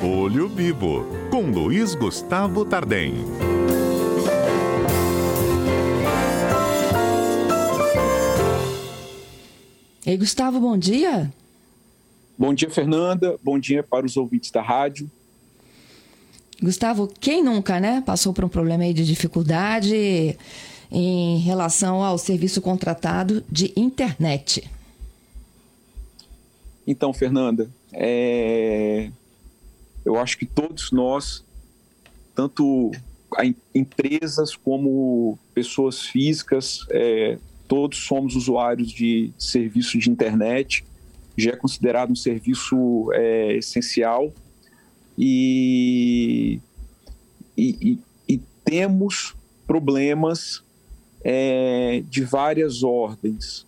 Olho Vivo, com Luiz Gustavo Tardem. Ei, Gustavo, bom dia. Bom dia, Fernanda. Bom dia para os ouvintes da rádio. Gustavo, quem nunca, né, passou por um problema aí de dificuldade em relação ao serviço contratado de internet? Então, Fernanda, é... eu acho que todos nós, tanto empresas como pessoas físicas, é... todos somos usuários de serviço de internet, já é considerado um serviço é, essencial e, e, e temos problemas é, de várias ordens.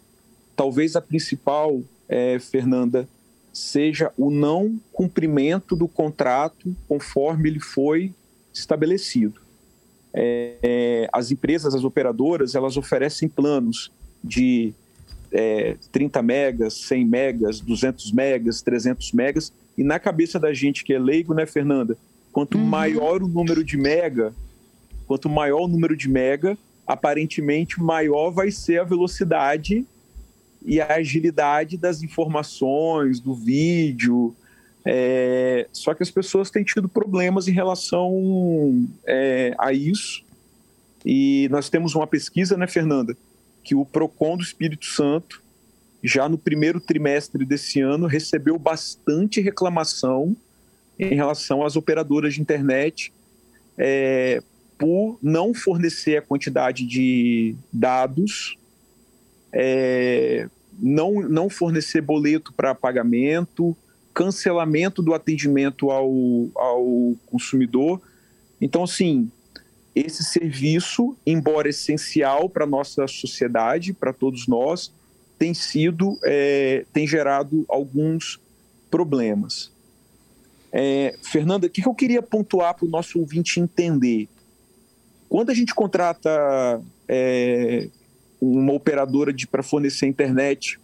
Talvez a principal, é, Fernanda, seja o não cumprimento do contrato conforme ele foi estabelecido. É, é as empresas, as operadoras, elas oferecem planos de é, 30 megas, 100 megas, 200 megas, 300 megas, e na cabeça da gente que é leigo, né, Fernanda? Quanto uhum. maior o número de mega, quanto maior o número de mega, aparentemente maior vai ser a velocidade e a agilidade das informações, do vídeo. É, só que as pessoas têm tido problemas em relação é, a isso. E nós temos uma pesquisa, né, Fernanda, que o PROCON do Espírito Santo, já no primeiro trimestre desse ano, recebeu bastante reclamação em relação às operadoras de internet é, por não fornecer a quantidade de dados, é, não, não fornecer boleto para pagamento, cancelamento do atendimento ao, ao consumidor. Então, assim, esse serviço, embora essencial para a nossa sociedade, para todos nós, tem sido, é, tem gerado alguns problemas. É, Fernanda, o que eu queria pontuar para o nosso ouvinte entender? Quando a gente contrata é, uma operadora para fornecer internet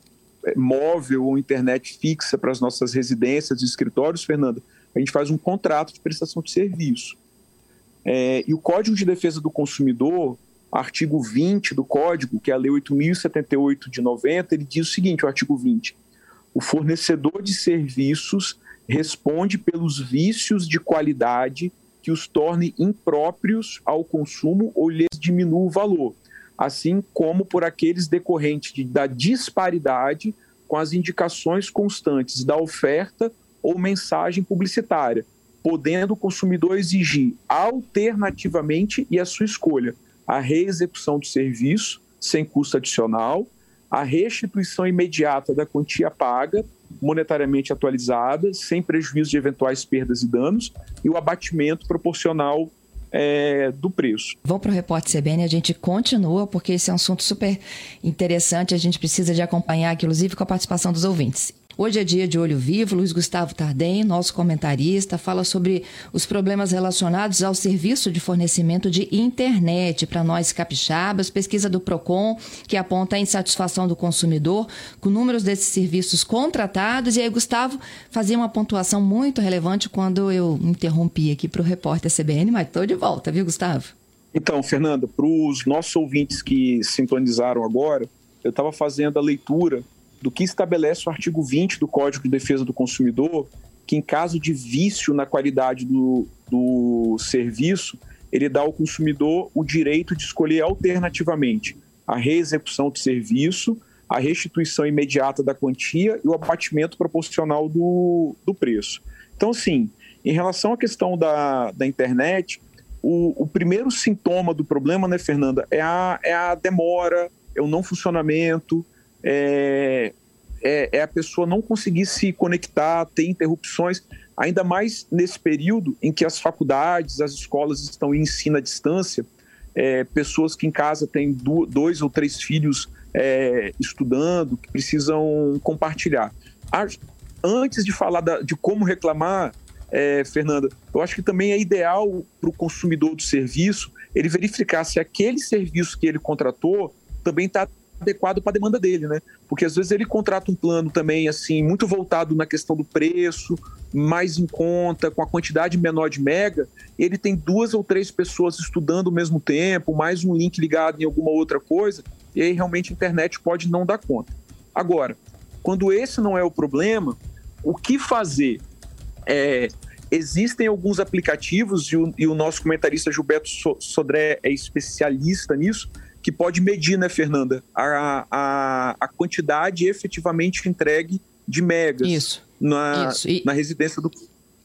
é, móvel ou internet fixa para as nossas residências e escritórios, Fernanda, a gente faz um contrato de prestação de serviço. É, e o Código de Defesa do Consumidor, artigo 20 do Código, que é a Lei 8.078 de 90, ele diz o seguinte: o artigo 20. O fornecedor de serviços responde pelos vícios de qualidade que os torne impróprios ao consumo ou lhes diminua o valor, assim como por aqueles decorrentes de, da disparidade com as indicações constantes da oferta ou mensagem publicitária, podendo o consumidor exigir alternativamente e a sua escolha a reexecução do serviço sem custo adicional, a restituição imediata da quantia paga, monetariamente atualizada, sem prejuízo de eventuais perdas e danos, e o abatimento proporcional é, do preço. Vamos para o Repórter CBN, a gente continua, porque esse é um assunto super interessante, a gente precisa de acompanhar, inclusive com a participação dos ouvintes. Hoje é dia de Olho Vivo. Luiz Gustavo Tardem, nosso comentarista, fala sobre os problemas relacionados ao serviço de fornecimento de internet para nós capixabas. Pesquisa do PROCON, que aponta a insatisfação do consumidor com números desses serviços contratados. E aí, Gustavo fazia uma pontuação muito relevante quando eu interrompi aqui para o repórter CBN, mas estou de volta, viu, Gustavo? Então, Fernanda, para os nossos ouvintes que sintonizaram agora, eu estava fazendo a leitura do que estabelece o artigo 20 do Código de Defesa do Consumidor, que em caso de vício na qualidade do, do serviço, ele dá ao consumidor o direito de escolher alternativamente a reexecução do serviço, a restituição imediata da quantia e o abatimento proporcional do, do preço. Então, assim, em relação à questão da, da internet, o, o primeiro sintoma do problema, né, Fernanda, é a, é a demora, é o não funcionamento, é, é, é a pessoa não conseguir se conectar, ter interrupções, ainda mais nesse período em que as faculdades, as escolas estão em ensino à distância, é, pessoas que em casa têm dois ou três filhos é, estudando, que precisam compartilhar. Antes de falar da, de como reclamar, é, Fernanda, eu acho que também é ideal para o consumidor do serviço ele verificar se aquele serviço que ele contratou também está adequado para a demanda dele, né? Porque às vezes ele contrata um plano também assim muito voltado na questão do preço, mais em conta, com a quantidade menor de mega, ele tem duas ou três pessoas estudando ao mesmo tempo, mais um link ligado em alguma outra coisa, e aí realmente a internet pode não dar conta. Agora, quando esse não é o problema, o que fazer? É, existem alguns aplicativos, e o, e o, nosso comentarista Gilberto Sodré é especialista nisso, que pode medir, né, Fernanda, a, a, a quantidade efetivamente entregue de megas isso, na, isso. E, na residência do.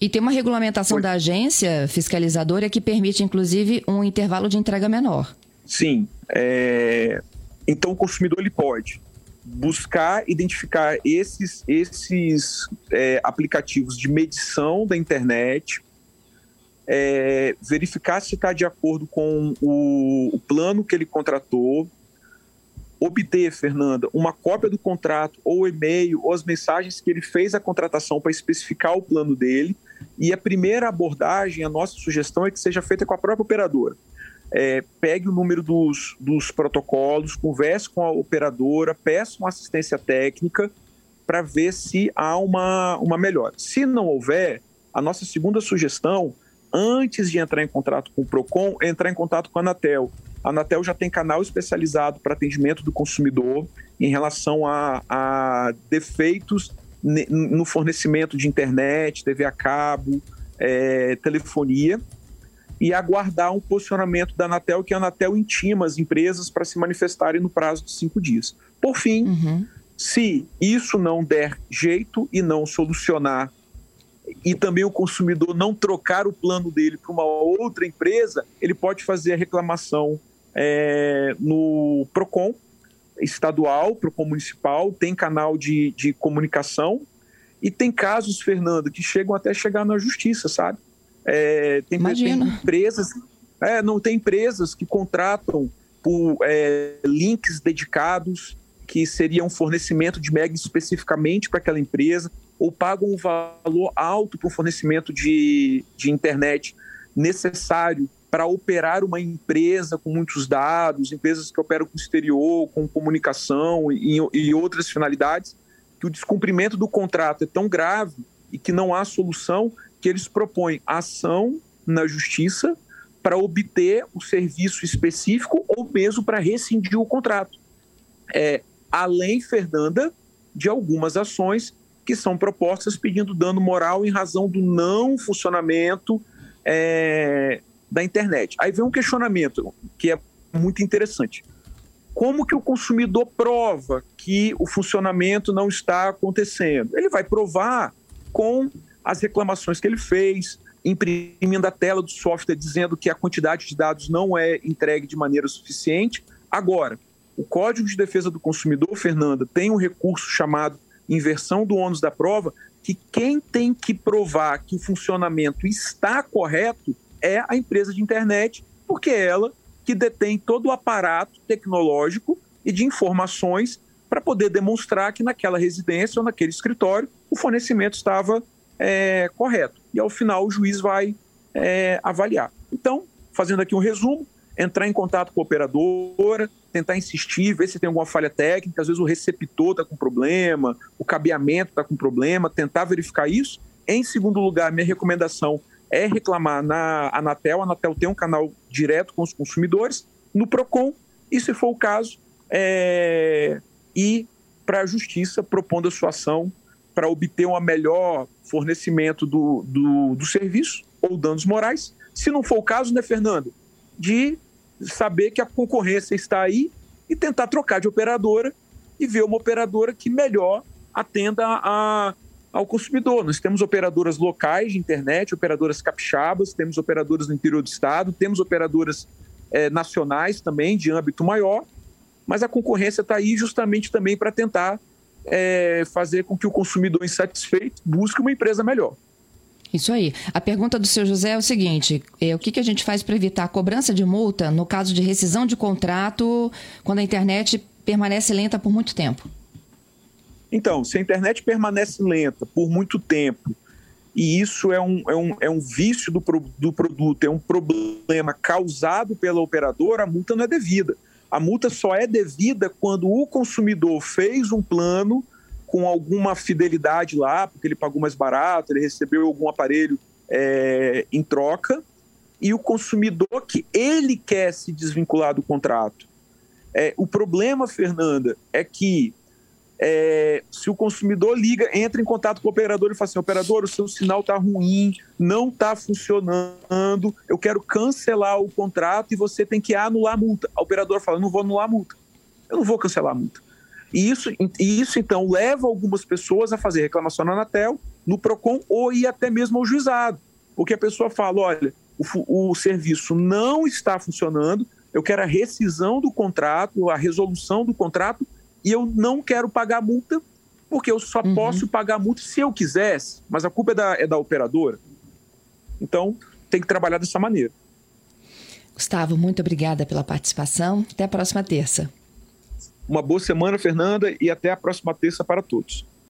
E tem uma regulamentação da agência fiscalizadora que permite, inclusive, um intervalo de entrega menor. Sim. É... Então, o consumidor ele pode buscar identificar esses, esses é, aplicativos de medição da internet, é, verificar se está de acordo com o, o plano que ele contratou, obter, Fernanda, uma cópia do contrato ou e-mail ou as mensagens que ele fez a contratação para especificar o plano dele. E a primeira abordagem, a nossa sugestão é que seja feita com a própria operadora. É, pegue o número dos, dos protocolos, converse com a operadora, peça uma assistência técnica para ver se há uma, uma melhora. Se não houver, a nossa segunda sugestão antes de entrar em contato com o PROCON, entrar em contato com a Anatel. A Anatel já tem canal especializado para atendimento do consumidor em relação a, a defeitos no fornecimento de internet, TV a cabo, é, telefonia, e aguardar um posicionamento da Anatel, que a Anatel intima as empresas para se manifestarem no prazo de cinco dias. Por fim, uhum. se isso não der jeito e não solucionar e também o consumidor não trocar o plano dele para uma outra empresa, ele pode fazer a reclamação é, no PROCON estadual, PROCON municipal, tem canal de, de comunicação e tem casos, Fernando, que chegam até chegar na justiça, sabe? É, tem, tem, empresas, é, não tem empresas que contratam por é, links dedicados que seriam um fornecimento de mega especificamente para aquela empresa ou pagam um valor alto para o fornecimento de, de internet necessário para operar uma empresa com muitos dados, empresas que operam com exterior, com comunicação e, e outras finalidades, que o descumprimento do contrato é tão grave e que não há solução que eles propõem ação na justiça para obter o serviço específico ou mesmo para rescindir o contrato. É, além, Fernanda, de algumas ações que são propostas pedindo dano moral em razão do não funcionamento é, da internet. Aí vem um questionamento que é muito interessante. Como que o consumidor prova que o funcionamento não está acontecendo? Ele vai provar com as reclamações que ele fez, imprimindo a tela do software dizendo que a quantidade de dados não é entregue de maneira suficiente. Agora, o Código de Defesa do Consumidor, Fernanda, tem um recurso chamado inversão do ônus da prova, que quem tem que provar que o funcionamento está correto é a empresa de internet, porque é ela que detém todo o aparato tecnológico e de informações para poder demonstrar que naquela residência ou naquele escritório o fornecimento estava é, correto. E ao final o juiz vai é, avaliar. Então, fazendo aqui um resumo, entrar em contato com a operadora, tentar insistir, ver se tem alguma falha técnica, às vezes o receptor está com problema, o cabeamento está com problema, tentar verificar isso. Em segundo lugar, minha recomendação é reclamar na Anatel. A Anatel tem um canal direto com os consumidores, no PROCON, e se for o caso, é... ir para a justiça propondo a sua ação para obter um melhor fornecimento do, do, do serviço ou danos morais. Se não for o caso, né, Fernando? De saber que a concorrência está aí e tentar trocar de operadora e ver uma operadora que melhor atenda a, ao consumidor. Nós temos operadoras locais de internet, operadoras capixabas, temos operadoras no interior do estado, temos operadoras é, nacionais também, de âmbito maior, mas a concorrência está aí justamente também para tentar é, fazer com que o consumidor insatisfeito busque uma empresa melhor. Isso aí. A pergunta do seu José é o seguinte: é, o que, que a gente faz para evitar a cobrança de multa no caso de rescisão de contrato quando a internet permanece lenta por muito tempo? Então, se a internet permanece lenta por muito tempo e isso é um, é um, é um vício do, do produto, é um problema causado pela operadora, a multa não é devida. A multa só é devida quando o consumidor fez um plano com alguma fidelidade lá, porque ele pagou mais barato, ele recebeu algum aparelho é, em troca, e o consumidor que ele quer se desvincular do contrato. É, o problema, Fernanda, é que é, se o consumidor liga, entra em contato com o operador e fala assim: operador, o seu sinal está ruim, não está funcionando, eu quero cancelar o contrato e você tem que anular a multa. A operadora fala: não vou anular a multa, eu não vou cancelar a multa. E isso, e isso então leva algumas pessoas a fazer reclamação na Anatel, no PROCON ou ir até mesmo ao juizado. Porque a pessoa fala: olha, o, o serviço não está funcionando, eu quero a rescisão do contrato, a resolução do contrato, e eu não quero pagar multa, porque eu só uhum. posso pagar multa se eu quisesse, mas a culpa é da, é da operadora. Então, tem que trabalhar dessa maneira. Gustavo, muito obrigada pela participação. Até a próxima terça. Uma boa semana, Fernanda, e até a próxima terça para todos.